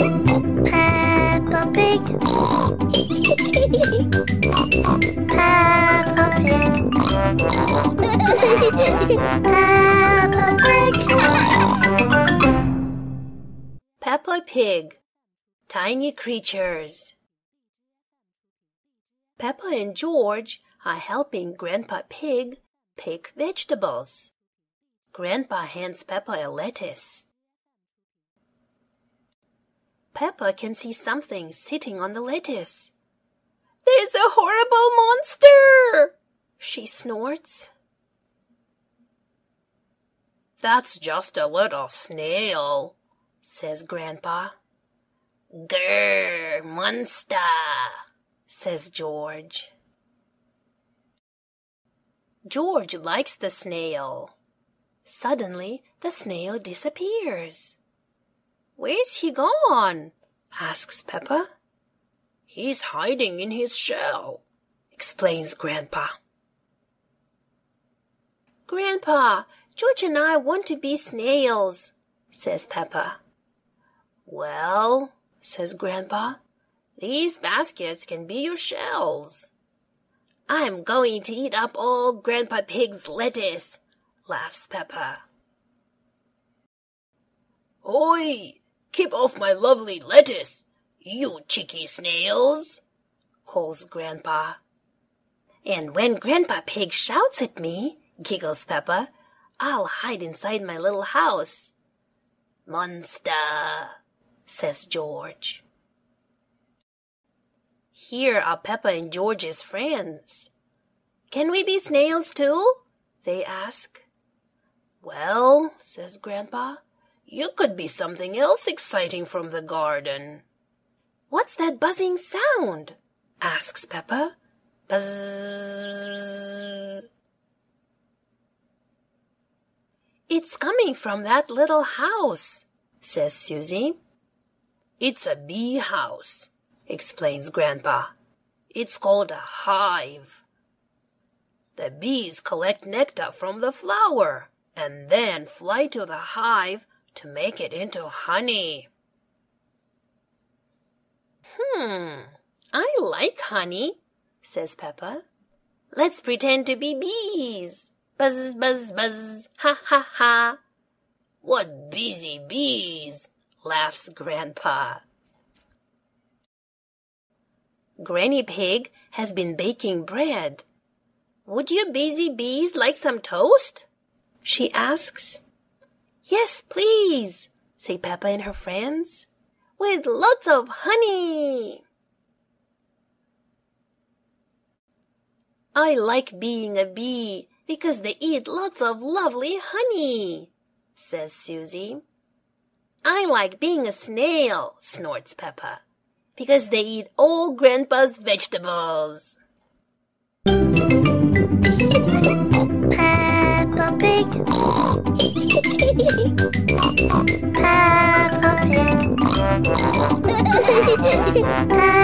Peppa Pig. Peppa Pig. Peppa Pig. Peppa Pig. Tiny creatures. Peppa and George are helping Grandpa Pig pick vegetables. Grandpa hands Peppa a lettuce. Peppa can see something sitting on the lettuce. There's a horrible monster! She snorts. That's just a little snail, says Grandpa. Grr, monster, says George. George likes the snail. Suddenly, the snail disappears. Where's he gone? asks Peppa. He's hiding in his shell, explains Grandpa. Grandpa, George and I want to be snails, says Peppa. Well, says Grandpa, these baskets can be your shells. I'm going to eat up all Grandpa Pig's lettuce, laughs Peppa. Oi! Keep off my lovely lettuce, you cheeky snails, calls Grandpa. And when Grandpa Pig shouts at me, giggles Peppa, I'll hide inside my little house. Monster, says George. Here are Peppa and George's friends. Can we be snails too? They ask. Well, says Grandpa, you could be something else exciting from the garden. What's that buzzing sound? asks Peppa. Buzz. It's coming from that little house, says Suzy. It's a bee house, explains Grandpa. It's called a hive. The bees collect nectar from the flower and then fly to the hive to make it into honey. Hmm, I like honey, says Peppa. Let's pretend to be bees. Buzz, buzz, buzz, ha, ha, ha. What busy bees, laughs Grandpa. Granny Pig has been baking bread. Would you busy bees like some toast? She asks. Yes, please, say Peppa and her friends. With lots of honey. I like being a bee because they eat lots of lovely honey, says Suzy. I like being a snail, snorts Peppa, because they eat all Grandpa's vegetables. ああ。